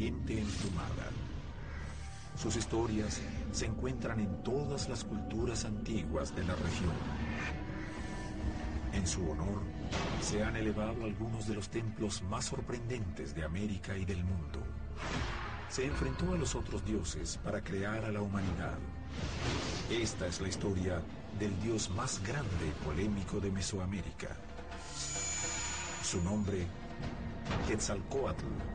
serpiente emplumada. Sus historias se encuentran en todas las culturas antiguas de la región. En su honor, se han elevado algunos de los templos más sorprendentes de América y del mundo. Se enfrentó a los otros dioses para crear a la humanidad. Esta es la historia del dios más grande y polémico de Mesoamérica. Su nombre, Quetzalcoatl.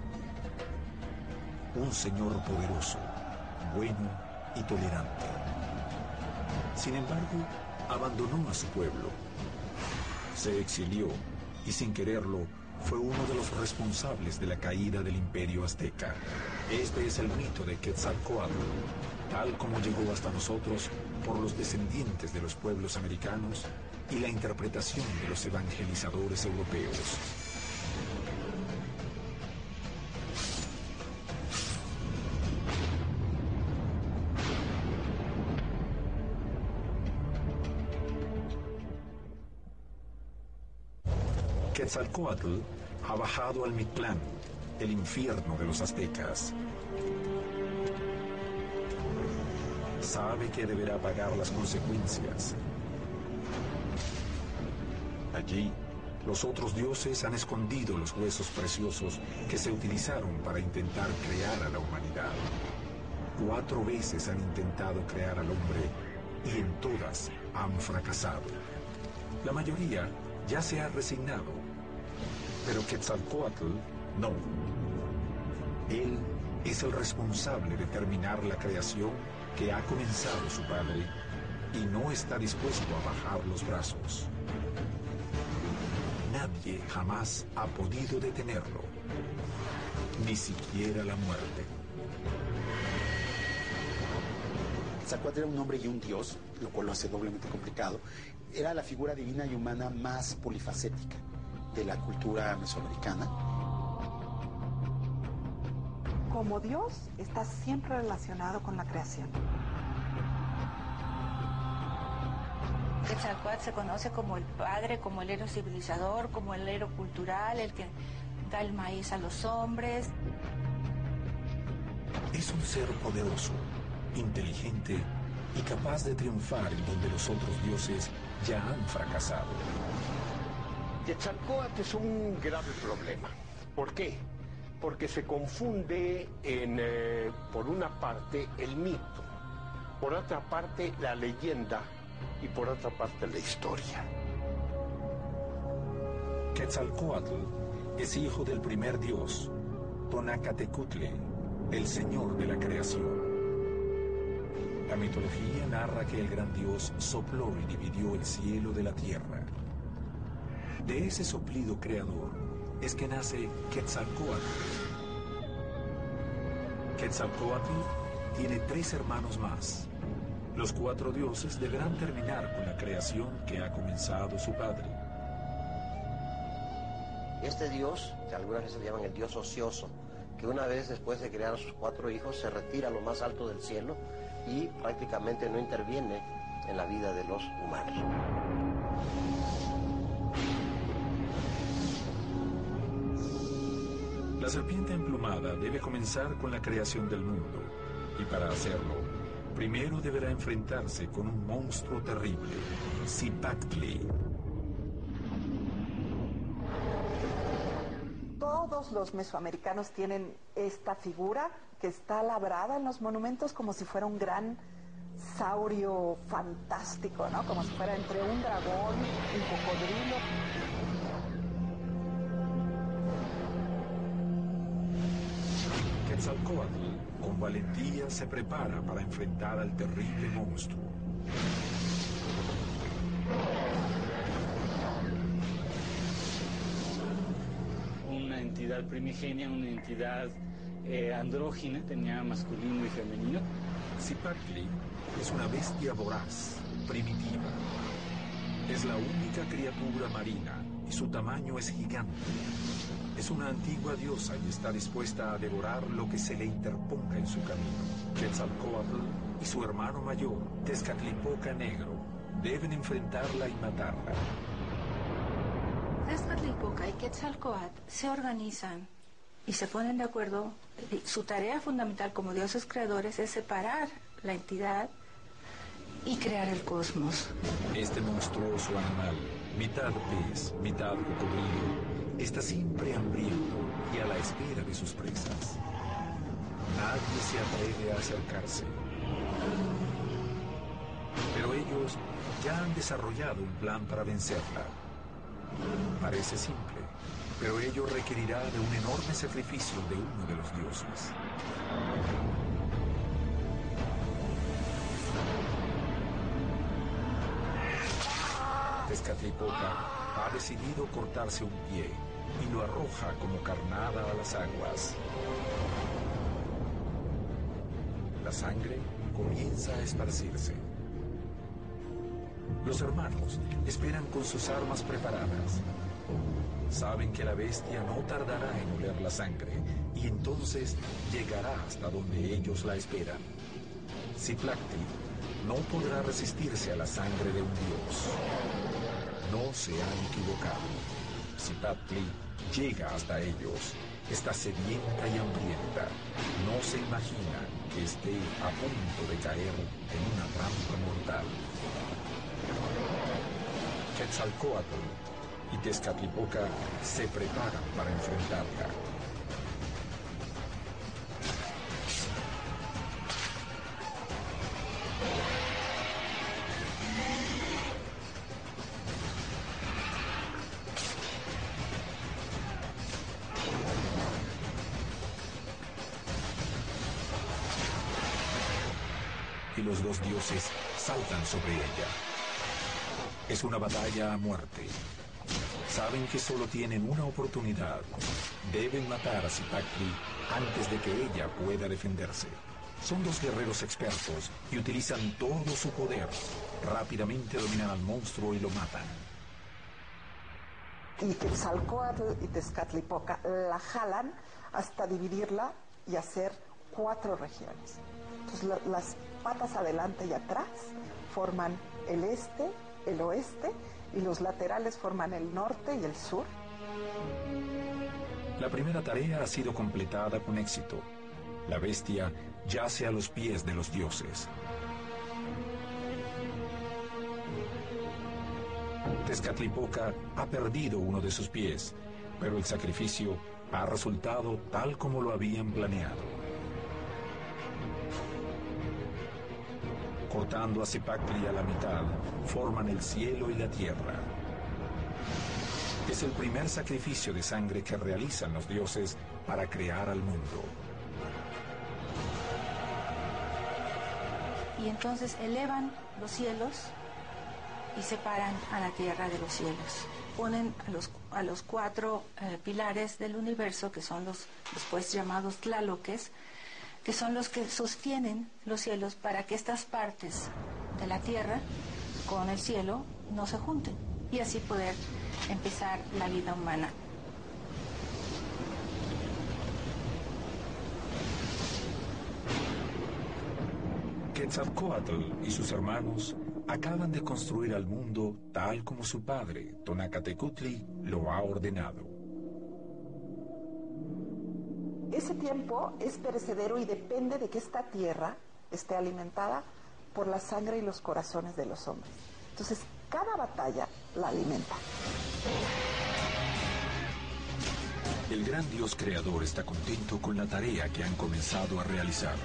Un señor poderoso, bueno y tolerante. Sin embargo, abandonó a su pueblo. Se exilió y sin quererlo fue uno de los responsables de la caída del imperio azteca. Este es el mito de Quetzalcoatl, tal como llegó hasta nosotros por los descendientes de los pueblos americanos y la interpretación de los evangelizadores europeos. Quetzalcoatl ha bajado al Mictlán, el infierno de los aztecas. Sabe que deberá pagar las consecuencias. Allí, los otros dioses han escondido los huesos preciosos que se utilizaron para intentar crear a la humanidad. Cuatro veces han intentado crear al hombre y en todas han fracasado. La mayoría ya se ha resignado, pero Quetzalcoatl no. Él es el responsable de terminar la creación que ha comenzado su padre y no está dispuesto a bajar los brazos. Nadie jamás ha podido detenerlo, ni siquiera la muerte. Quetzalcóatl era un hombre y un dios, lo cual lo hace doblemente complicado. Era la figura divina y humana más polifacética de la cultura mesoamericana. Como Dios está siempre relacionado con la creación. Quetzalcóatl se conoce como el padre, como el héroe civilizador, como el héroe cultural, el que da el maíz a los hombres. Es un ser poderoso, inteligente y capaz de triunfar en donde los otros dioses ya han fracasado. Quetzalcóatl es un grave problema. ¿Por qué? Porque se confunde en, eh, por una parte, el mito, por otra parte, la leyenda y por otra parte, la historia. Quetzalcoatl es hijo del primer dios, Tonacatecutle, el señor de la creación. La mitología narra que el gran dios sopló y dividió el cielo de la tierra. De ese soplido creador es que nace Quetzalcoatl. Quetzalcoatl tiene tres hermanos más. Los cuatro dioses deberán terminar con la creación que ha comenzado su padre. Este dios, que algunas veces le llaman el dios ocioso, que una vez después de crear a sus cuatro hijos se retira a lo más alto del cielo y prácticamente no interviene en la vida de los humanos. La serpiente emplumada debe comenzar con la creación del mundo y para hacerlo, primero deberá enfrentarse con un monstruo terrible, Zipactli. Todos los mesoamericanos tienen esta figura que está labrada en los monumentos como si fuera un gran saurio fantástico, ¿no? Como si fuera entre un dragón, un cocodrilo. Quetzalcoatl con valentía se prepara para enfrentar al terrible monstruo. Una entidad primigenia, una entidad eh, andrógina, tenía masculino y femenino. Zipactli es una bestia voraz, primitiva. Es la única criatura marina y su tamaño es gigante. Es una antigua diosa y está dispuesta a devorar lo que se le interponga en su camino. Quetzalcoatl y su hermano mayor, Tezcatlipoca Negro, deben enfrentarla y matarla. Tezcatlipoca y Quetzalcoatl se organizan y se ponen de acuerdo. Su tarea fundamental como dioses creadores es separar la entidad y crear el cosmos. Este monstruoso animal, mitad pez, mitad cocodrilo, está siempre hambriento y a la espera de sus presas. Nadie se atreve a acercarse. Pero ellos ya han desarrollado un plan para vencerla. Parece simple, pero ello requerirá de un enorme sacrificio de uno de los dioses. Tezcatlipoca ha decidido cortarse un pie y lo arroja como carnada a las aguas. La sangre comienza a esparcirse. Los hermanos esperan con sus armas preparadas. Saben que la bestia no tardará en oler la sangre y entonces llegará hasta donde ellos la esperan. Ziplacti no podrá resistirse a la sangre de un dios. No se han equivocado. Zipatli llega hasta ellos. Está sedienta y hambrienta. No se imagina que esté a punto de caer en una trampa mortal. Quetzalcoatl y Tezcatlipoca se preparan para enfrentarla. Dioses saltan sobre ella. Es una batalla a muerte. Saben que solo tienen una oportunidad. Deben matar a Zipacli antes de que ella pueda defenderse. Son dos guerreros expertos y utilizan todo su poder. Rápidamente dominan al monstruo y lo matan. Y Quetzalcoatl y Tezcatlipoca la jalan hasta dividirla y hacer cuatro regiones. Entonces la- las patas adelante y atrás forman el este, el oeste y los laterales forman el norte y el sur. La primera tarea ha sido completada con éxito. La bestia yace a los pies de los dioses. Tezcatlipoca ha perdido uno de sus pies, pero el sacrificio ha resultado tal como lo habían planeado. Cortando a Zipacli a la mitad, forman el cielo y la tierra. Es el primer sacrificio de sangre que realizan los dioses para crear al mundo. Y entonces elevan los cielos y separan a la tierra de los cielos. Ponen a los, a los cuatro eh, pilares del universo, que son los después llamados tlaloques, que son los que sostienen los cielos para que estas partes de la tierra con el cielo no se junten y así poder empezar la vida humana. Quetzalcoatl y sus hermanos acaban de construir al mundo tal como su padre, Tonacatecutli, lo ha ordenado. Ese tiempo es perecedero y depende de que esta tierra esté alimentada por la sangre y los corazones de los hombres. Entonces, cada batalla la alimenta. El gran Dios creador está contento con la tarea que han comenzado a realizar.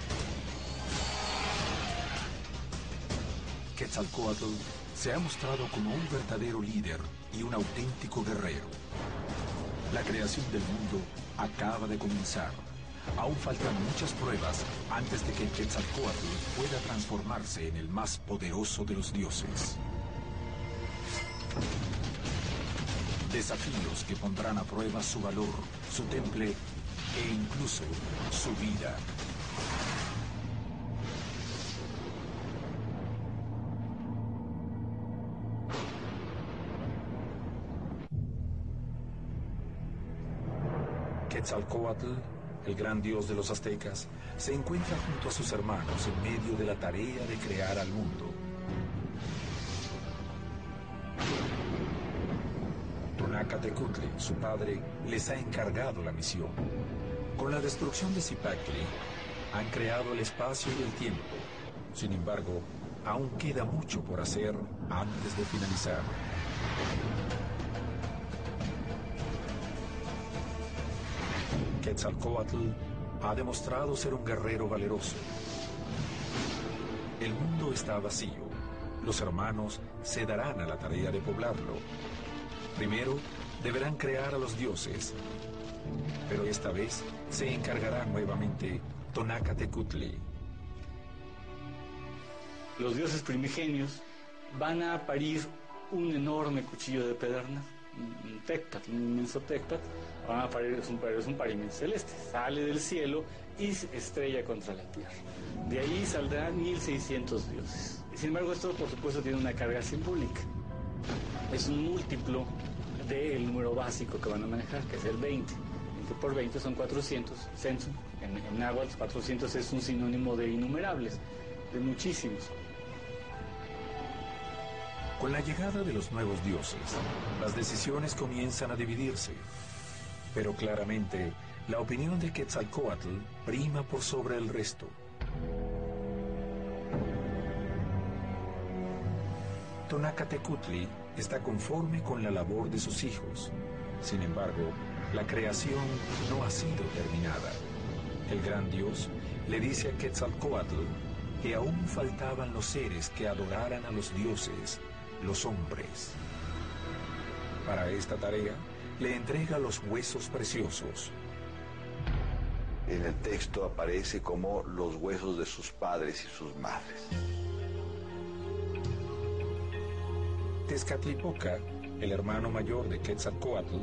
Quetzalcoatl se ha mostrado como un verdadero líder y un auténtico guerrero. La creación del mundo acaba de comenzar. Aún faltan muchas pruebas antes de que Quetzalcoatl pueda transformarse en el más poderoso de los dioses. Desafíos que pondrán a prueba su valor, su temple e incluso su vida. El gran dios de los aztecas, se encuentra junto a sus hermanos en medio de la tarea de crear al mundo. Tonacatecutli, su padre, les ha encargado la misión. Con la destrucción de Zipacli, han creado el espacio y el tiempo. Sin embargo, aún queda mucho por hacer antes de finalizar. Quetzalcoatl ha demostrado ser un guerrero valeroso. El mundo está vacío. Los hermanos se darán a la tarea de poblarlo. Primero, deberán crear a los dioses. Pero esta vez se encargará nuevamente Tonacatecutli. Los dioses primigenios van a parir un enorme cuchillo de pedernal, un tecpat, un inmenso tecpat, van a parir, es un, es un parimento celeste, sale del cielo y estrella contra la tierra. De ahí saldrán 1600 dioses. Sin embargo, esto por supuesto tiene una carga simbólica. Es un múltiplo del número básico que van a manejar, que es el 20. 20 por 20 son 400. Censo, en, en náhuatl 400 es un sinónimo de innumerables, de muchísimos. Con la llegada de los nuevos dioses, las decisiones comienzan a dividirse. Pero claramente, la opinión de Quetzalcoatl prima por sobre el resto. Tonacatecutli está conforme con la labor de sus hijos. Sin embargo, la creación no ha sido terminada. El gran Dios le dice a Quetzalcoatl que aún faltaban los seres que adoraran a los dioses, los hombres. Para esta tarea, le entrega los huesos preciosos. En el texto aparece como los huesos de sus padres y sus madres. Tezcatlipoca, el hermano mayor de Quetzalcoatl,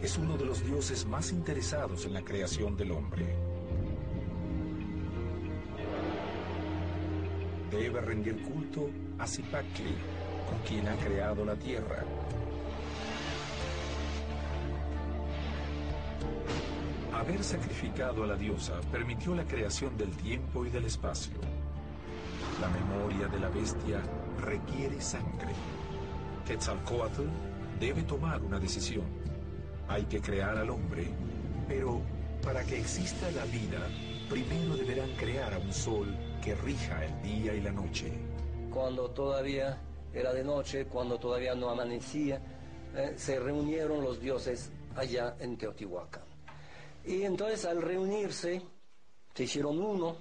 es uno de los dioses más interesados en la creación del hombre. Debe rendir culto a Zipacli, con quien ha creado la tierra. Haber sacrificado a la diosa permitió la creación del tiempo y del espacio. La memoria de la bestia requiere sangre. Quetzalcoatl debe tomar una decisión. Hay que crear al hombre, pero para que exista la vida, primero deberán crear a un sol que rija el día y la noche. Cuando todavía era de noche, cuando todavía no amanecía, eh, se reunieron los dioses allá en Teotihuacán. Y entonces al reunirse, se hicieron uno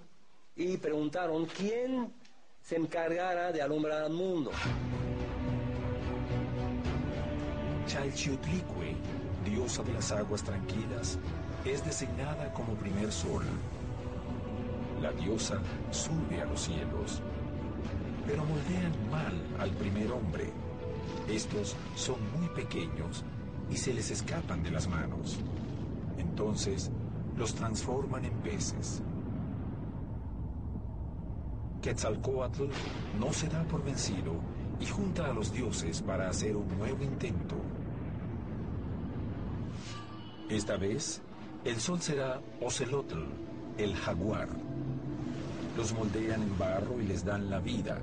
y preguntaron quién se encargara de alumbrar al mundo. Chalchiutlicue, diosa de las aguas tranquilas, es designada como primer sol. La diosa sube a los cielos, pero moldean mal al primer hombre. Estos son muy pequeños y se les escapan de las manos. Entonces los transforman en peces. Quetzalcoatl no se da por vencido y junta a los dioses para hacer un nuevo intento. Esta vez, el sol será Ocelotl, el jaguar. Los moldean en barro y les dan la vida.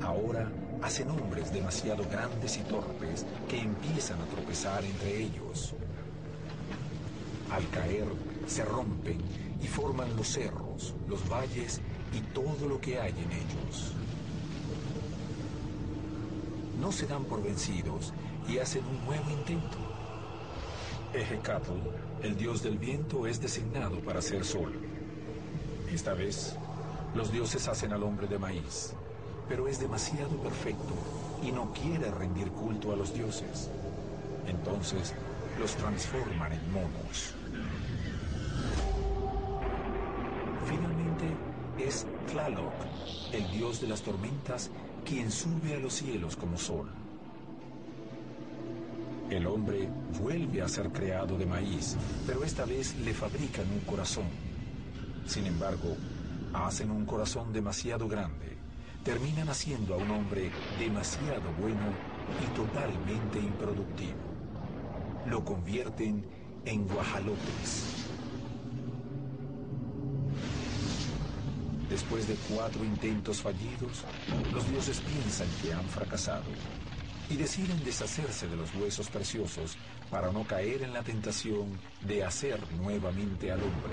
Ahora hacen hombres demasiado grandes y torpes que empiezan a tropezar entre ellos. Al caer, se rompen y forman los cerros, los valles y todo lo que hay en ellos. No se dan por vencidos y hacen un nuevo intento. Ejecatl, el dios del viento, es designado para ser sol. Esta vez, los dioses hacen al hombre de maíz, pero es demasiado perfecto y no quiere rendir culto a los dioses. Entonces, los transforman en monos. El dios de las tormentas, quien sube a los cielos como sol. El hombre vuelve a ser creado de maíz, pero esta vez le fabrican un corazón. Sin embargo, hacen un corazón demasiado grande. Terminan haciendo a un hombre demasiado bueno y totalmente improductivo. Lo convierten en guajalotes. Después de cuatro intentos fallidos, los dioses piensan que han fracasado y deciden deshacerse de los huesos preciosos para no caer en la tentación de hacer nuevamente al hombre.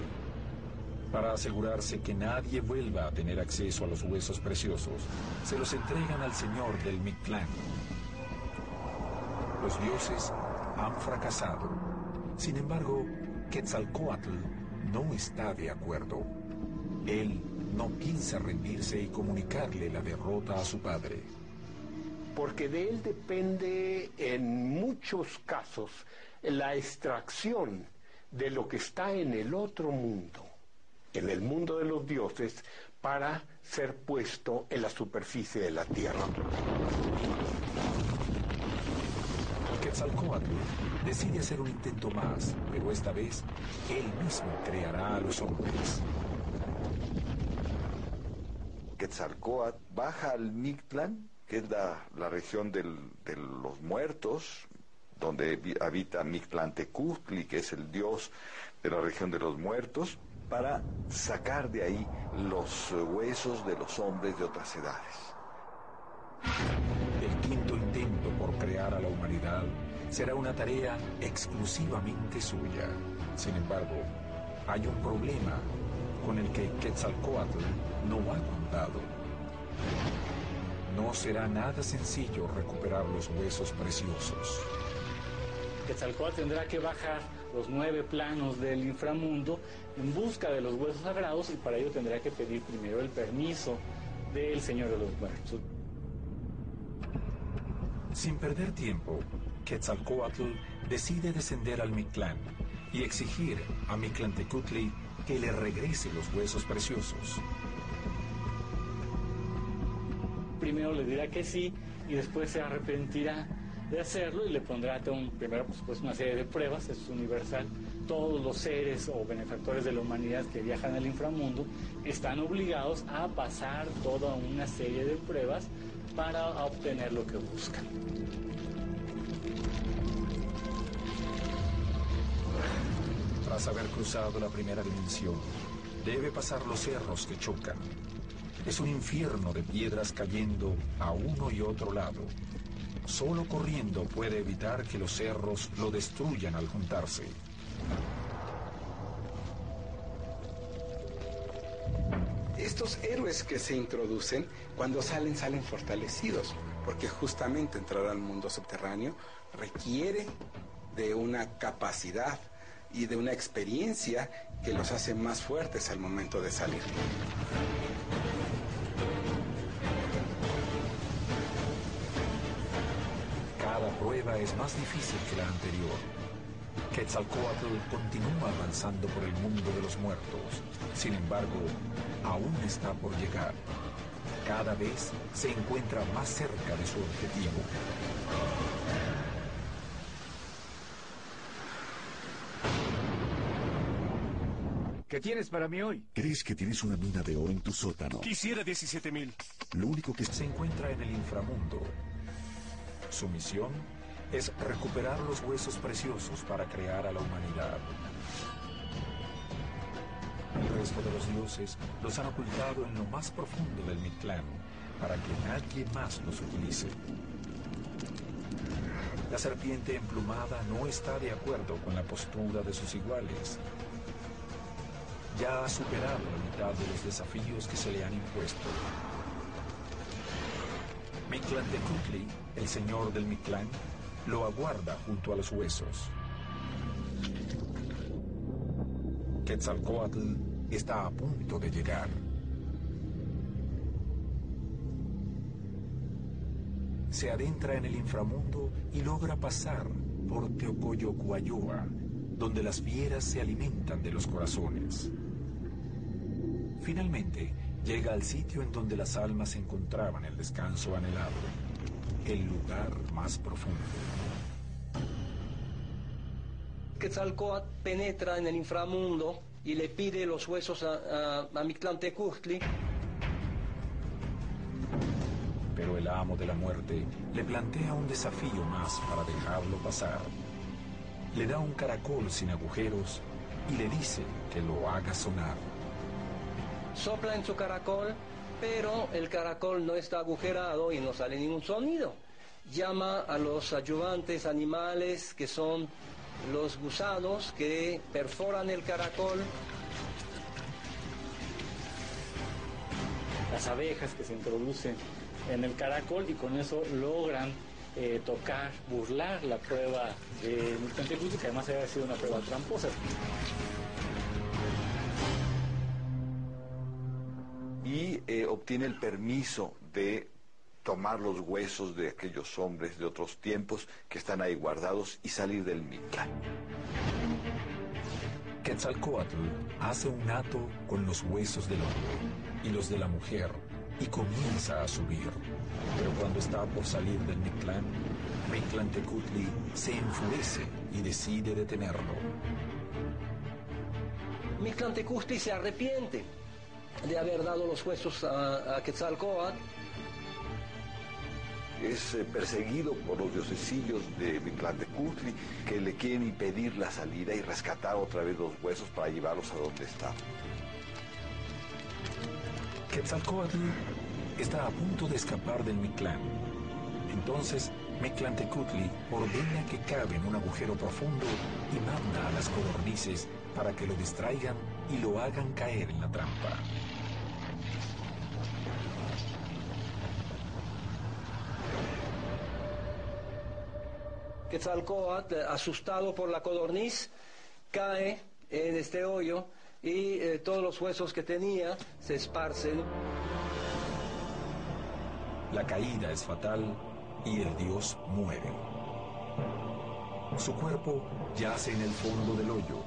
Para asegurarse que nadie vuelva a tener acceso a los huesos preciosos, se los entregan al señor del Mictlán. Los dioses han fracasado. Sin embargo, Quetzalcoatl no está de acuerdo. Él no piensa rendirse y comunicarle la derrota a su padre porque de él depende en muchos casos la extracción de lo que está en el otro mundo, en el mundo de los dioses, para ser puesto en la superficie de la tierra. Quetzalcoatl decide hacer un intento más, pero esta vez él mismo creará a los hombres. Quetzalcoatl baja al Mictlán que es la, región de los muertos, donde habita Mictlantecutli, que es el dios de la región de los muertos, para sacar de ahí los huesos de los hombres de otras edades. El quinto intento por crear a la humanidad será una tarea exclusivamente suya. Sin embargo, hay un problema con el que Quetzalcoatl no ha contado. No será nada sencillo recuperar los huesos preciosos. Quetzalcóatl tendrá que bajar los nueve planos del inframundo en busca de los huesos sagrados y para ello tendrá que pedir primero el permiso del Señor de los Muertos. Sin perder tiempo, Quetzalcoatl decide descender al Mictlán y exigir a Mictlantecutli que le regrese los huesos preciosos primero le dirá que sí y después se arrepentirá de hacerlo y le pondrá un, primero una serie de pruebas, es universal. Todos los seres o benefactores de la humanidad que viajan al inframundo están obligados a pasar toda una serie de pruebas para obtener lo que buscan. Tras haber cruzado la primera dimensión, debe pasar los cerros que chocan es un infierno de piedras cayendo a uno y otro lado. Solo corriendo puede evitar que los cerros lo destruyan al juntarse. Estos héroes que se introducen, cuando salen, salen fortalecidos, porque justamente entrar al mundo subterráneo requiere de una capacidad y de una experiencia que los hace más fuertes al momento de salir. prueba es más difícil que la anterior. Quetzalcoatl continúa avanzando por el mundo de los muertos. Sin embargo, aún está por llegar. Cada vez se encuentra más cerca de su objetivo. ¿Qué tienes para mí hoy? ¿Crees que tienes una mina de oro en tu sótano? Quisiera 17 mil. Lo único que se encuentra en el inframundo. Su misión es recuperar los huesos preciosos para crear a la humanidad. El resto de los dioses los han ocultado en lo más profundo del Mictlán para que nadie más los utilice. La serpiente emplumada no está de acuerdo con la postura de sus iguales. Ya ha superado la mitad de los desafíos que se le han impuesto. Mictlán de Kutli, el señor del Mictlán, lo aguarda junto a los huesos. Quetzalcoatl está a punto de llegar. Se adentra en el inframundo y logra pasar por Teocoyocuayoa, donde las fieras se alimentan de los corazones. Finalmente, llega al sitio en donde las almas encontraban el descanso anhelado el lugar más profundo. Quetzalcoatl penetra en el inframundo y le pide los huesos a, a, a. Pero el amo de la muerte le plantea un desafío más para dejarlo pasar. Le da un caracol sin agujeros y le dice que lo haga sonar. Sopla en su caracol, pero el caracol no está agujerado y no sale ningún sonido. Llama a los ayudantes animales que son los gusanos que perforan el caracol. Las abejas que se introducen en el caracol y con eso logran eh, tocar, burlar la prueba de Mictlantecutli, que además había sido una prueba tramposa. Y eh, obtiene el permiso de tomar los huesos de aquellos hombres de otros tiempos que están ahí guardados y salir del Mictlán. Quetzalcoatl hace un hato con los huesos del hombre y los de la mujer y comienza a subir. Pero cuando está por salir del Mictlán, Mictlantecutli se enfurece y decide detenerlo. Mictlantecutli se arrepiente de haber dado los huesos a, a Quetzalcoatl. Es eh, perseguido por los diosesillos de Mictlantecutli que le quieren impedir la salida y rescatar otra vez los huesos para llevarlos a donde está. Quetzalcoatl está a punto de escapar del Mictlán. Entonces, Mictlantecutli ordena que cabe en un agujero profundo y manda a las codornices para que lo distraigan y lo hagan caer en la trampa. Quetzalcoatl, asustado por la codorniz, cae en este hoyo y eh, todos los huesos que tenía se esparcen. La caída es fatal y el dios muere. Su cuerpo yace en el fondo del hoyo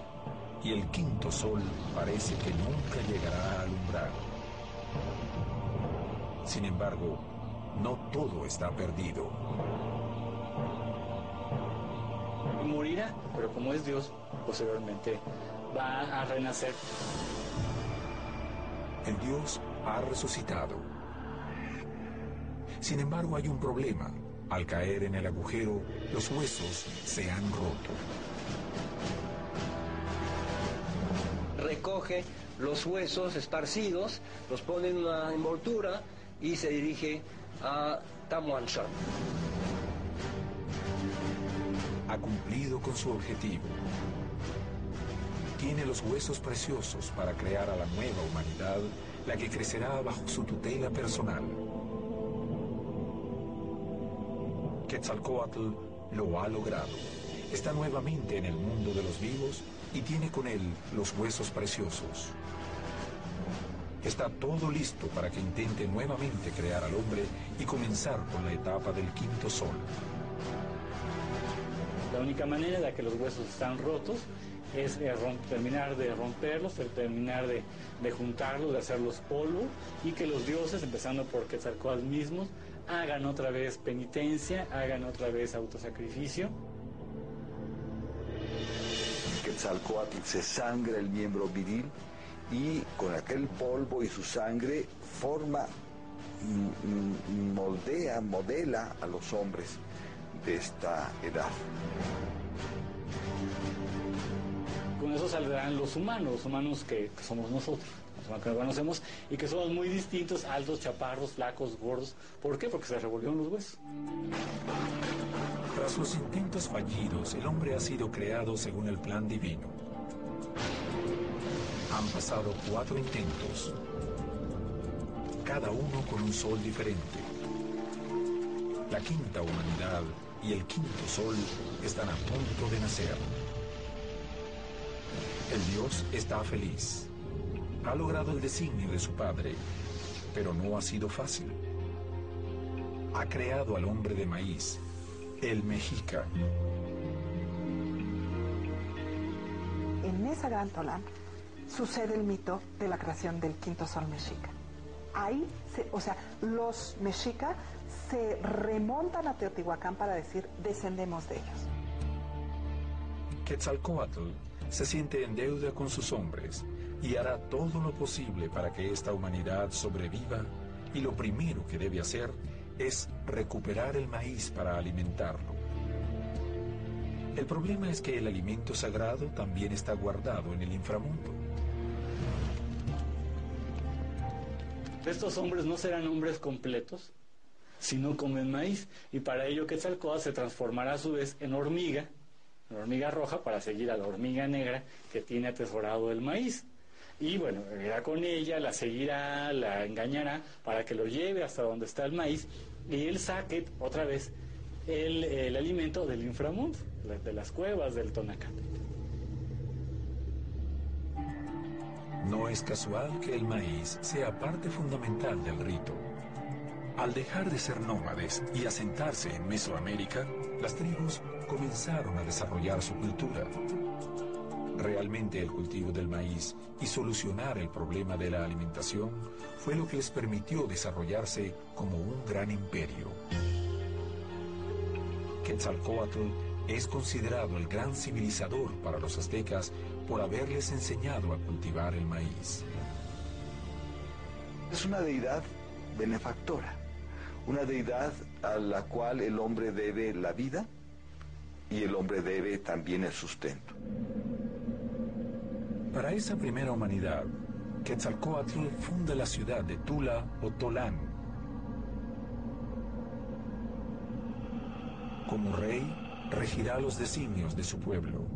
y el quinto sol parece que nunca llegará a alumbrar. Sin embargo, no todo está perdido. Morirá, pero como es Dios, posteriormente va a renacer. El dios ha resucitado. Sin embargo, hay un problema. Al caer en el agujero, los huesos se han roto. Recoge los huesos esparcidos, los pone en una envoltura y se dirige a Tamuanshan. Cumplido con su objetivo. Tiene los huesos preciosos para crear a la nueva humanidad, la que crecerá bajo su tutela personal. Quetzalcoatl lo ha logrado. Está nuevamente en el mundo de los vivos y tiene con él los huesos preciosos. Está todo listo para que intente nuevamente crear al hombre y comenzar con la etapa del quinto sol. La única manera de que los huesos están rotos es eh, terminar de romperlos, terminar de, juntarlos, de hacerlos polvo y que los dioses, empezando por Quetzalcóatl mismos, hagan otra vez penitencia, hagan otra vez autosacrificio. Quetzalcoatl se sangra el miembro viril y con aquel polvo y su sangre forma, moldea, modela a los hombres de esta edad. Con eso saldrán los humanos, los humanos que, que somos nosotros que conocemos y que somos muy distintos, altos, chaparros, flacos, gordos. ¿Por qué? Porque se revolvieron los huesos. Tras los intentos fallidos, el hombre ha sido creado según el plan divino. Han pasado cuatro intentos, cada uno con un sol diferente. La quinta humanidad y el quinto sol están a punto de nacer. El Dios está feliz ha logrado el designio de su padre, pero no ha sido fácil. Ha creado al hombre de maíz, el mexica. En esa gran Tolán sucede el mito de la creación del quinto sol mexica. Ahí, se, o sea, los mexica se remontan a Teotihuacán para decir, descendemos de ellos. Quetzalcoatl se siente en deuda con sus hombres y hará todo lo posible para que esta humanidad sobreviva y lo primero que debe hacer es recuperar el maíz para alimentarlo. El problema es que el alimento sagrado también está guardado en el inframundo. Estos hombres no serán hombres completos si no comen maíz y para ello Quetzalcóatl se transformará a su vez en hormiga, en hormiga roja para seguir a la hormiga negra que tiene atesorado el maíz. Y bueno, irá con ella, la seguirá, la engañará para que lo lleve hasta donde está el maíz y él saque otra vez el, el alimento del inframundo, de las cuevas del Tonacate. No es casual que el maíz sea parte fundamental del rito. Al dejar de ser nómades y asentarse en Mesoamérica, las tribus comenzaron a desarrollar su cultura. Realmente el cultivo del maíz y solucionar el problema de la alimentación fue lo que les permitió desarrollarse como un gran imperio. Quetzalcoatl es considerado el gran civilizador para los aztecas por haberles enseñado a cultivar el maíz. Es una deidad benefactora, una deidad a la cual el hombre debe la vida y el hombre debe también el sustento. Para esa primera humanidad, Quetzalcoatl funda la ciudad de Tula o Tolán. Como rey, regirá los designios de su pueblo.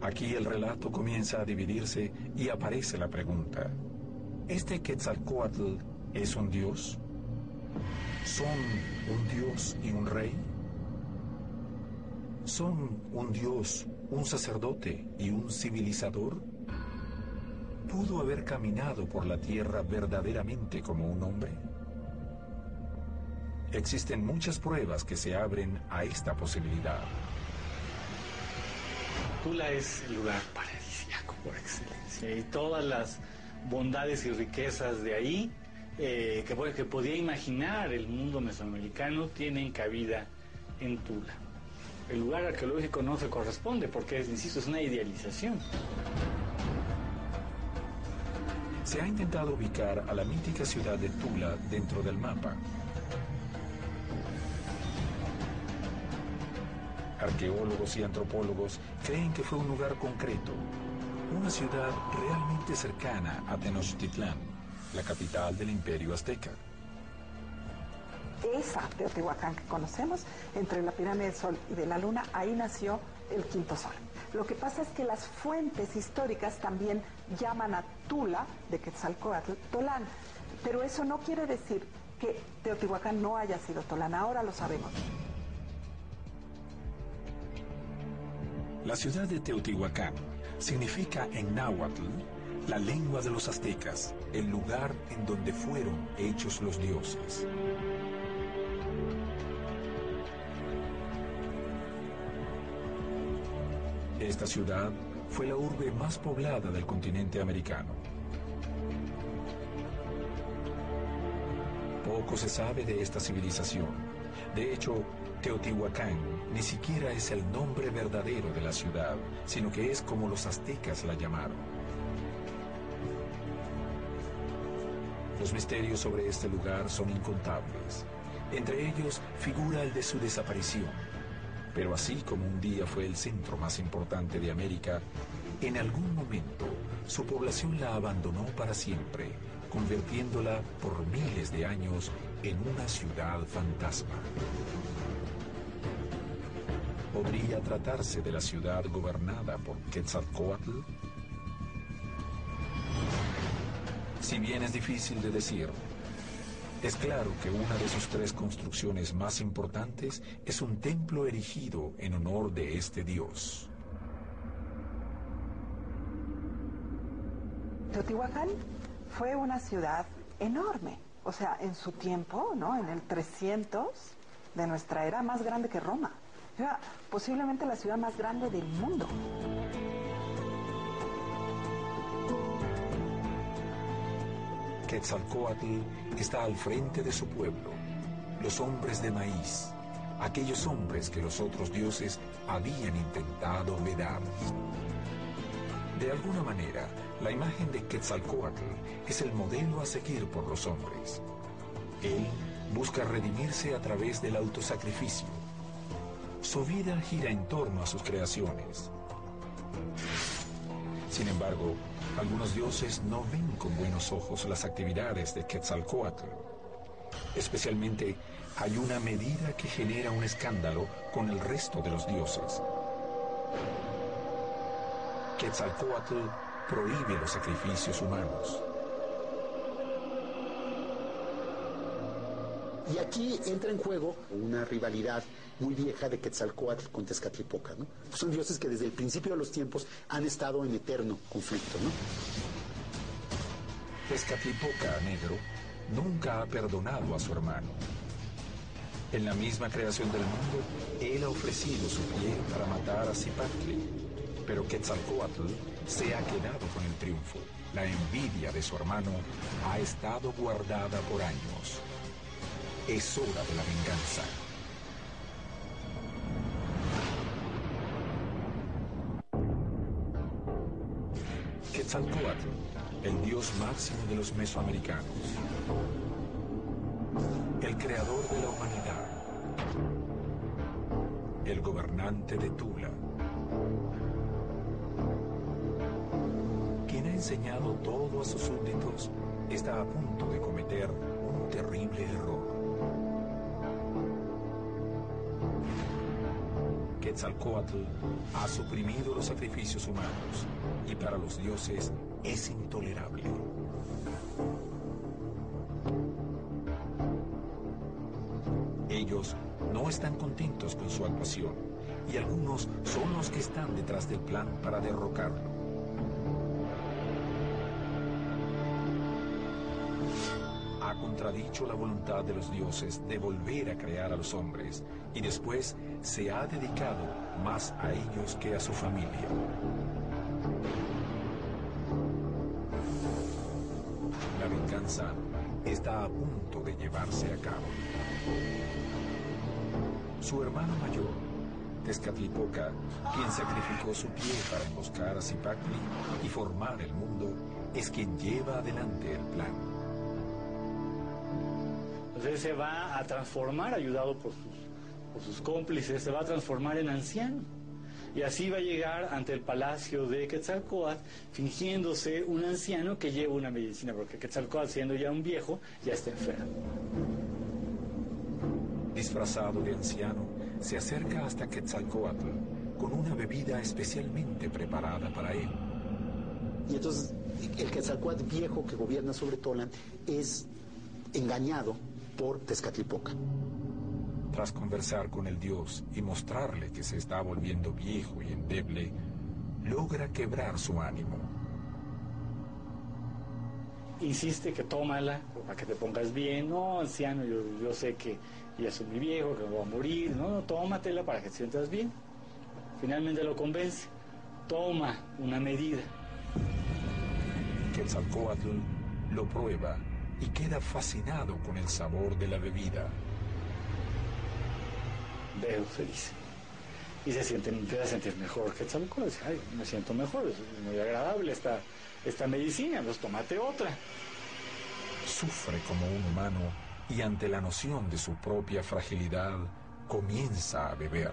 Aquí el relato comienza a dividirse y aparece la pregunta, ¿este Quetzalcoatl es un dios? ¿Son un dios y un rey? ¿Son un dios, un sacerdote y un civilizador? ¿Pudo haber caminado por la tierra verdaderamente como un hombre? Existen muchas pruebas que se abren a esta posibilidad. Tula es el lugar paradisíaco por excelencia y todas las bondades y riquezas de ahí eh, que, podía imaginar el mundo mesoamericano tienen cabida en Tula. El lugar arqueológico no se corresponde porque, insisto, es una idealización. Se ha intentado ubicar a la mítica ciudad de Tula dentro del mapa. Arqueólogos y antropólogos creen que fue un lugar concreto, una ciudad realmente cercana a Tenochtitlán, la capital del imperio azteca. Esa Teotihuacán que conocemos, entre la pirámide del Sol y de la Luna, ahí nació el quinto sol. Lo que pasa es que las fuentes históricas también llaman a Tula de Quetzalcoatl Tolán, pero eso no quiere decir que Teotihuacán no haya sido Tolán, ahora lo sabemos. La ciudad de Teotihuacán significa en náhuatl la lengua de los aztecas, el lugar en donde fueron hechos los dioses. Esta ciudad fue la urbe más poblada del continente americano. Poco se sabe de esta civilización. De hecho, Teotihuacán ni siquiera es el nombre verdadero de la ciudad, sino que es como los aztecas la llamaron. Los misterios sobre este lugar son incontables. Entre ellos figura el de su desaparición. Pero así como un día fue el centro más importante de América, en algún momento su población la abandonó para siempre, convirtiéndola por miles de años en una ciudad fantasma. ¿Podría tratarse de la ciudad gobernada por Quetzalcoatl? Si bien es difícil de decir, es claro que una de sus tres construcciones más importantes es un templo erigido en honor de este dios. Teotihuacán fue una ciudad enorme, o sea, en su tiempo, ¿no? En el 300 de nuestra era, más grande que Roma. Era posiblemente la ciudad más grande del mundo. Quetzalcoatl está al frente de su pueblo, los hombres de maíz, aquellos hombres que los otros dioses habían intentado vedar. De alguna manera, la imagen de Quetzalcoatl es el modelo a seguir por los hombres. Él busca redimirse a través del autosacrificio. Su vida gira en torno a sus creaciones. Sin embargo, algunos dioses no ven con buenos ojos las actividades de Quetzalcoatl. Especialmente, hay una medida que genera un escándalo con el resto de los dioses. Quetzalcoatl prohíbe los sacrificios humanos. Y aquí entra en juego una rivalidad muy vieja de Quetzalcoatl con Tezcatlipoca. ¿no? Son dioses que desde el principio de los tiempos han estado en eterno conflicto. ¿no? Tezcatlipoca Negro nunca ha perdonado a su hermano. En la misma creación del mundo, él ha ofrecido su pie para matar a Zipatli, pero Quetzalcoatl se ha quedado con el triunfo. La envidia de su hermano ha estado guardada por años. Es hora de la venganza. Quetzalcoatl, el dios máximo de los mesoamericanos. El creador de la humanidad. El gobernante de Tula. Quien ha enseñado todo a sus súbditos está a punto de cometer un terrible error. Quetzalcoatl ha suprimido los sacrificios humanos y para los dioses es intolerable. Ellos no están contentos con su actuación y algunos son los que están detrás del plan para derrocarlo. Contradicho la voluntad de los dioses de volver a crear a los hombres y después se ha dedicado más a ellos que a su familia. La venganza está a punto de llevarse a cabo. Su hermano mayor, Tezcatlipoca, quien sacrificó su pie para emboscar a Zipacli y formar el mundo, es quien lleva adelante el plan. Entonces se va a transformar, ayudado por sus, por sus cómplices, se va a transformar en anciano. Y así va a llegar ante el palacio de Quetzalcoatl fingiéndose un anciano que lleva una medicina, porque Quetzalcoatl siendo ya un viejo, ya está enfermo. Disfrazado de anciano, se acerca hasta Quetzalcoatl con una bebida especialmente preparada para él. Y entonces el Quetzalcoatl viejo que gobierna sobre Tolan es engañado por Tezcatlipoca. Tras conversar con el dios y mostrarle que se está volviendo viejo y endeble, logra quebrar su ánimo. Insiste que tómala para que te pongas bien. No, anciano, yo, yo sé que ya soy muy viejo, que me voy a morir. No, no, tómatela para que te sientas bien. Finalmente lo convence. Toma una medida. Quetzalcoatl lo prueba y queda fascinado con el sabor de la bebida. Veo, se dice. Y se siente, empieza a sentir mejor. Quetzalcoatl dice, ay, me siento mejor, es muy agradable esta, esta medicina, pues tómate otra. Sufre como un humano y ante la noción de su propia fragilidad comienza a beber.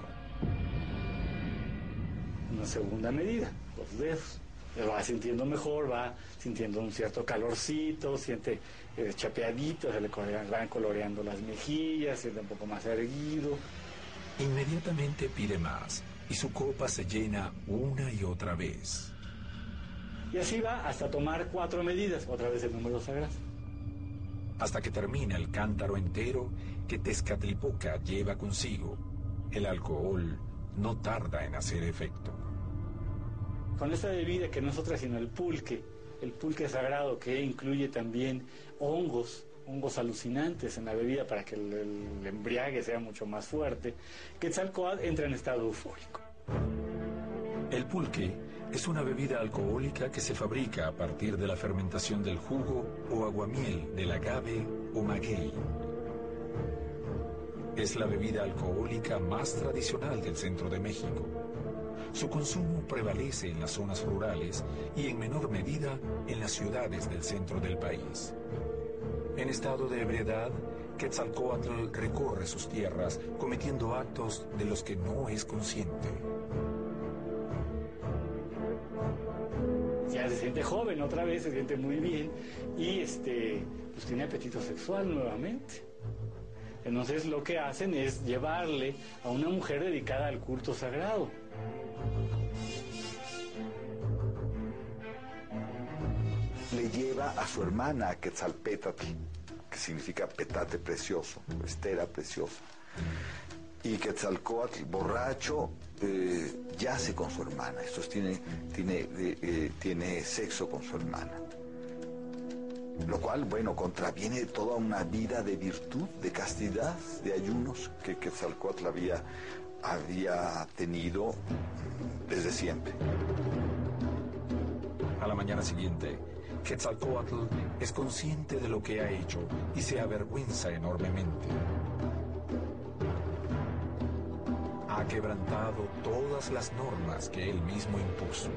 Una segunda medida, los dedos. Va sintiendo mejor, va sintiendo un cierto calorcito, siente eh, chapeadito, se le colorean- van coloreando las mejillas, siente un poco más erguido. Inmediatamente pide más y su copa se llena una y otra vez. Y así va hasta tomar cuatro medidas, otra vez el número sagrado. hasta que termina el cántaro entero que Tezcatlipoca lleva consigo. El alcohol no tarda en hacer efecto. Con esta bebida que no es otra sino el pulque, el pulque sagrado que incluye también hongos, hongos alucinantes en la bebida para que el, el embriague sea mucho más fuerte, Quetzalcoatl entra en estado eufórico. El pulque es una bebida alcohólica que se fabrica a partir de la fermentación del jugo o aguamiel del agave o maguey. Es la bebida alcohólica más tradicional del centro de México. Su consumo prevalece en las zonas rurales y en menor medida en las ciudades del centro del país. En estado de ebriedad, Quetzalcoatl recorre sus tierras cometiendo actos de los que no es consciente. Ya se siente joven otra vez, se siente muy bien y este, pues tiene apetito sexual nuevamente. Entonces lo que hacen es llevarle a una mujer dedicada al culto sagrado. Le lleva a su hermana Quetzalpétatl, que significa petate precioso, estera preciosa. Y Quetzalcoatl, borracho, eh, yace con su hermana. Esto tiene, tiene, eh, eh, tiene sexo con su hermana. Lo cual, bueno, contraviene toda una vida de virtud, de castidad, de ayunos que Quetzalcoatl había, había tenido desde siempre. A la mañana siguiente, Quetzalcoatl es consciente de lo que ha hecho y se avergüenza enormemente. Ha quebrantado todas las normas que él mismo impuso.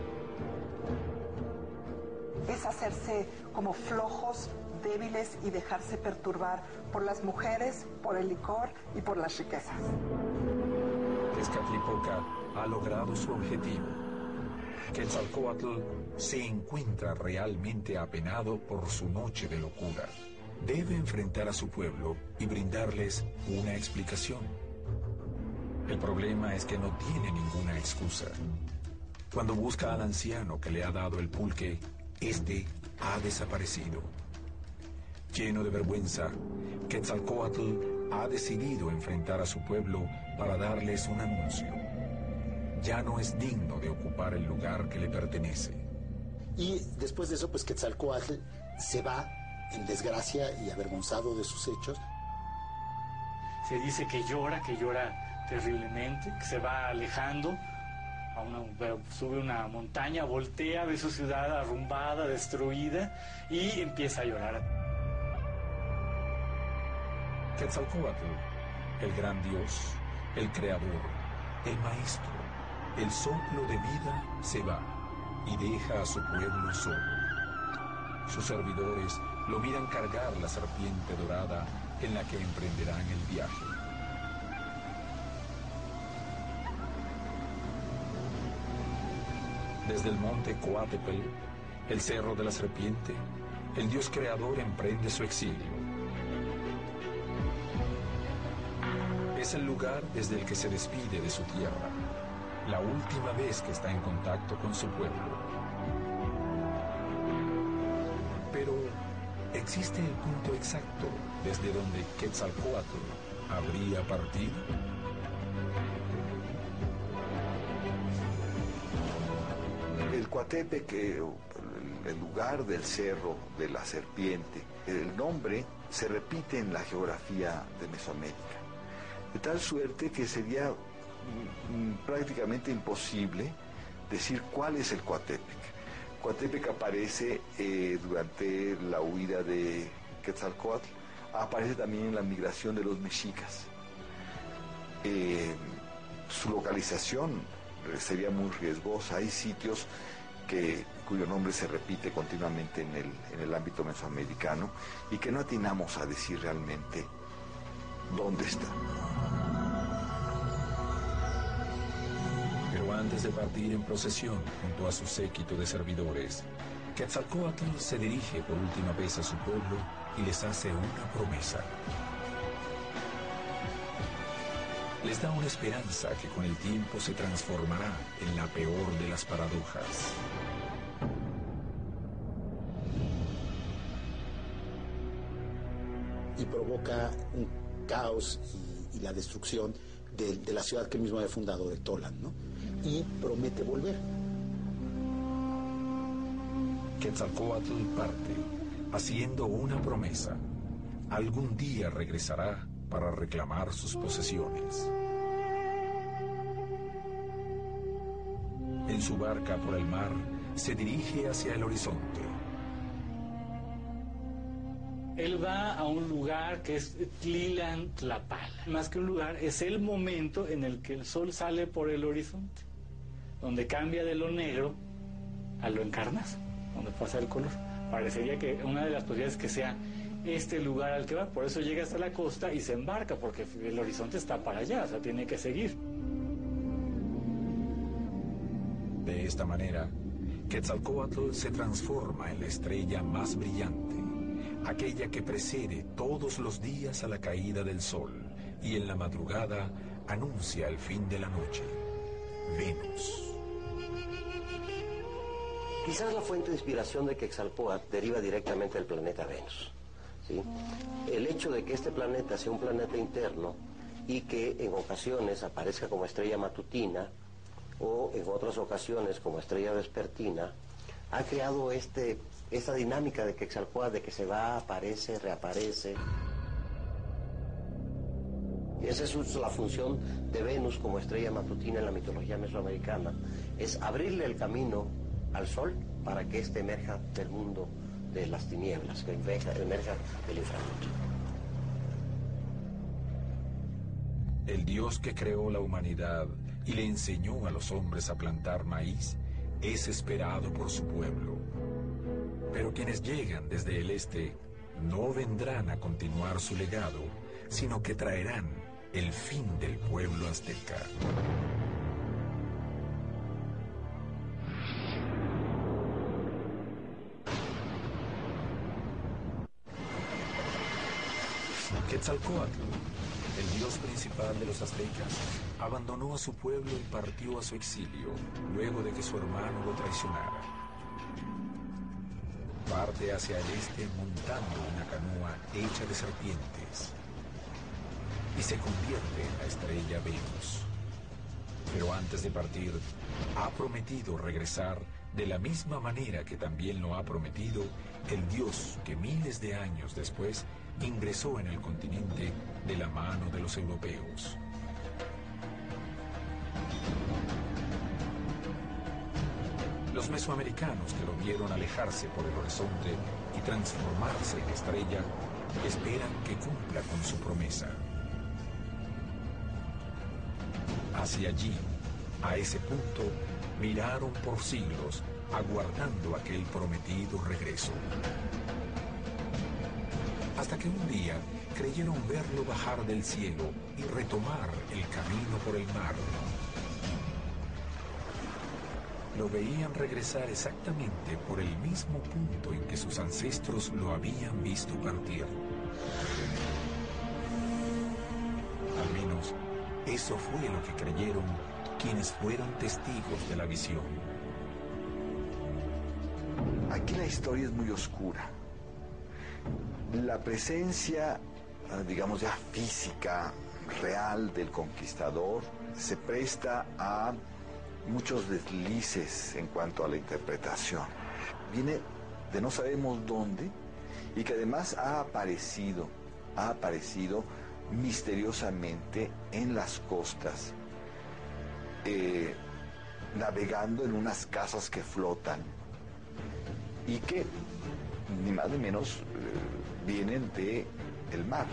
Es hacerse como flojos, débiles y dejarse perturbar por las mujeres, por el licor y por las riquezas. Tezcatlipoca ha logrado su objetivo. Quetzalcoatl se encuentra realmente apenado por su noche de locura. Debe enfrentar a su pueblo y brindarles una explicación. El problema es que no tiene ninguna excusa. Cuando busca al anciano que le ha dado el pulque, este ha desaparecido. Lleno de vergüenza, Quetzalcoatl ha decidido enfrentar a su pueblo para darles un anuncio. Ya no es digno de ocupar el lugar que le pertenece. Y después de eso, pues Quetzalcoatl se va en desgracia y avergonzado de sus hechos. Se dice que llora, que llora terriblemente, que se va alejando, a una, sube una montaña, voltea, ve su ciudad arrumbada, destruida y empieza a llorar. Quetzalcoatl, el gran dios, el creador, el maestro, el soplo de vida se va y deja a su pueblo solo. Sus servidores lo miran cargar la serpiente dorada en la que emprenderán el viaje. Desde el monte Coatepel, el cerro de la serpiente, el dios creador emprende su exilio. Es el lugar desde el que se despide de su tierra, la última vez que está en contacto con su pueblo. Pero, ¿existe el punto exacto desde donde Quetzalcoatl habría partido? El Coatepec, eh, el lugar del cerro de la serpiente, el nombre se repite en la geografía de Mesoamérica, de tal suerte que sería mm, mm, prácticamente imposible decir cuál es el Coatepec. Coatepec aparece eh, durante la huida de Quetzalcoatl, aparece también en la migración de los mexicas. Eh, su localización sería muy riesgosa. Hay sitios que, cuyo nombre se repite continuamente en el, en el ámbito mesoamericano y que no atinamos a decir realmente dónde está. De partir en procesión junto a su séquito de servidores, Quetzalcoatl se dirige por última vez a su pueblo y les hace una promesa. Les da una esperanza que con el tiempo se transformará en la peor de las paradojas. y provoca un caos y, y la destrucción de, de, la ciudad que él mismo había fundado, de Tolan, ¿no? Y promete volver. Quetzalcoatl parte, haciendo una promesa. Algún día regresará para reclamar sus posesiones. En su barca por el mar, se dirige hacia el horizonte. Él va a un lugar que es Tlilan Tlapala. Más que un lugar, es el momento en el que el sol sale por el horizonte, donde cambia de lo negro a lo encarnado, donde pasa el color. Parecería que una de las posibilidades es que sea este lugar al que va, por eso llega hasta la costa y se embarca, porque el horizonte está para allá, o sea, tiene que seguir. De esta manera, Quetzalcoatl se transforma en la estrella más brillante, aquella que precede todos los días a la caída del sol y en la madrugada anuncia el fin de la noche, Venus. Quizás la fuente de inspiración de Quetzalcoatl deriva directamente del planeta Venus. ¿sí? El hecho de que este planeta sea un planeta interno y que en ocasiones aparezca como estrella matutina o en otras ocasiones como estrella vespertina, ha creado este, esta dinámica de Quetzalcoatl de que se va, aparece, reaparece. Esa es la función de Venus como estrella matutina en la mitología mesoamericana, es abrirle el camino al sol para que éste emerja del mundo de las tinieblas, que emerja, emerja del inframundo. El Dios que creó la humanidad y le enseñó a los hombres a plantar maíz es esperado por su pueblo. Pero quienes llegan desde el este no vendrán a continuar su legado, sino que traerán el fin del pueblo azteca. Quetzalcoatl, el dios principal de los aztecas, abandonó a su pueblo y partió a su exilio luego de que su hermano lo traicionara. Parte hacia el este montando una canoa hecha de serpientes y se convierte en la estrella Venus. Pero antes de partir, ha prometido regresar de la misma manera que también lo ha prometido el dios que miles de años después ingresó en el continente de la mano de los europeos. Los mesoamericanos que lo vieron alejarse por el horizonte y transformarse en estrella, esperan que cumpla con su promesa. Hacia allí, a ese punto, miraron por siglos, aguardando aquel prometido regreso. Hasta que un día creyeron verlo bajar del cielo y retomar el camino por el mar. Lo veían regresar exactamente por el mismo punto en que sus ancestros lo habían visto partir. Eso fue lo que creyeron quienes fueron testigos de la visión. Aquí la historia es muy oscura. La presencia, digamos ya física, real del conquistador se presta a muchos deslices en cuanto a la interpretación. Viene de no sabemos dónde y que además ha aparecido, ha aparecido misteriosamente en las costas, eh, navegando en unas casas que flotan y que ni más ni menos eh, vienen de el mar.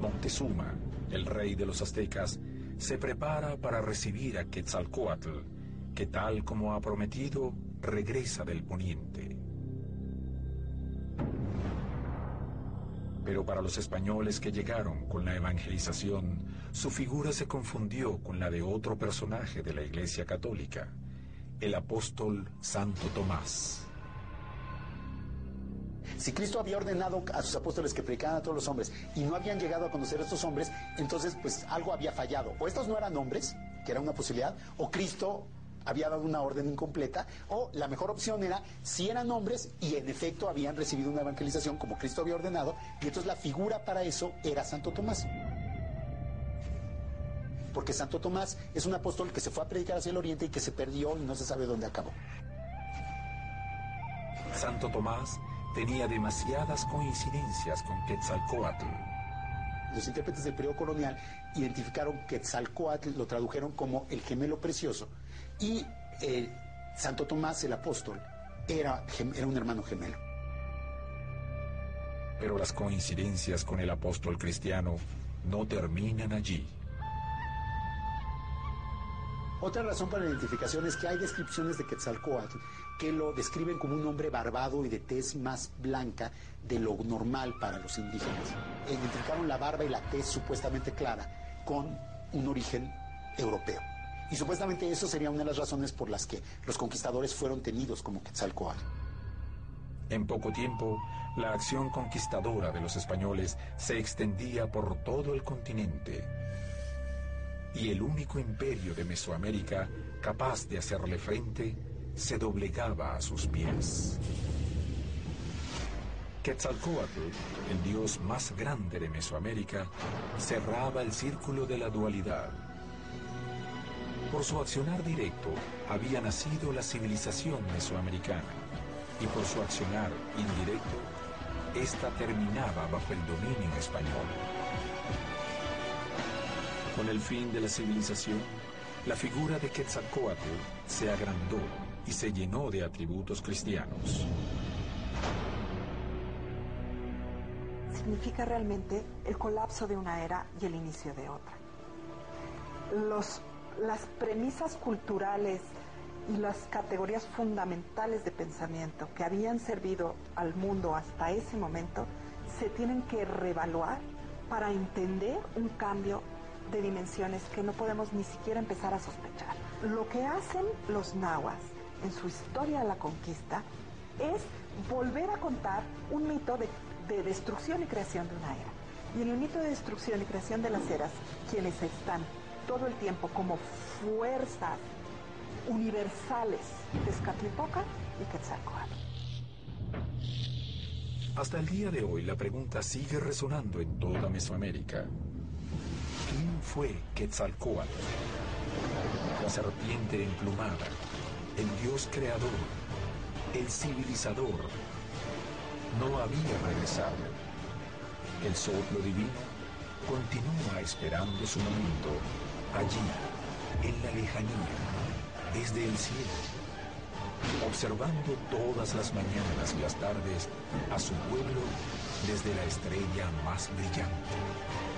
Montezuma, el rey de los aztecas, se prepara para recibir a Quetzalcoatl, que tal como ha prometido, regresa del poniente. Pero para los españoles que llegaron con la evangelización, su figura se confundió con la de otro personaje de la Iglesia Católica, el apóstol Santo Tomás. Si Cristo había ordenado a sus apóstoles que predicaran a todos los hombres y no habían llegado a conocer a estos hombres, entonces pues algo había fallado. O estos no eran hombres, que era una posibilidad, o Cristo había dado una orden incompleta, o la mejor opción era si eran hombres y en efecto habían recibido una evangelización como Cristo había ordenado, y entonces la figura para eso era Santo Tomás. Porque Santo Tomás es un apóstol que se fue a predicar hacia el oriente y que se perdió y no se sabe dónde acabó. Santo Tomás tenía demasiadas coincidencias con Quetzalcoatl los intérpretes del periodo colonial identificaron Quetzalcoatl, lo tradujeron como el gemelo precioso, y eh, Santo Tomás el apóstol era, era un hermano gemelo. Pero las coincidencias con el apóstol cristiano no terminan allí. Otra razón para la identificación es que hay descripciones de Quetzalcoatl que lo describen como un hombre barbado y de tez más blanca de lo normal para los indígenas. Identificaron la barba y la tez supuestamente clara con un origen europeo. Y supuestamente eso sería una de las razones por las que los conquistadores fueron tenidos como Quetzalcoatl. En poco tiempo, la acción conquistadora de los españoles se extendía por todo el continente y el único imperio de Mesoamérica capaz de hacerle frente se doblegaba a sus pies. Quetzalcoatl, el dios más grande de Mesoamérica, cerraba el círculo de la dualidad. Por su accionar directo había nacido la civilización mesoamericana y por su accionar indirecto, esta terminaba bajo el dominio español. Con el fin de la civilización, la figura de Quetzalcoatl se agrandó y se llenó de atributos cristianos. Significa realmente el colapso de una era y el inicio de otra. Los, las premisas culturales y las categorías fundamentales de pensamiento que habían servido al mundo hasta ese momento se tienen que reevaluar para entender un cambio de dimensiones que no podemos ni siquiera empezar a sospechar. Lo que hacen los nahuas en su historia de la conquista es volver a contar un mito de, de destrucción y creación de una era. Y en el mito de destrucción y creación de las eras, quienes están todo el tiempo como fuerzas universales, Tezcatlipoca y Quetzalcoatl. Hasta el día de hoy la pregunta sigue resonando en toda Mesoamérica. ¿Quién fue Quetzalcoatl? La serpiente emplumada, el dios creador, el civilizador. No había regresado. El soplo divino continúa esperando su momento, allí, en la lejanía, desde el cielo, observando todas las mañanas y las tardes a su pueblo desde la estrella más brillante.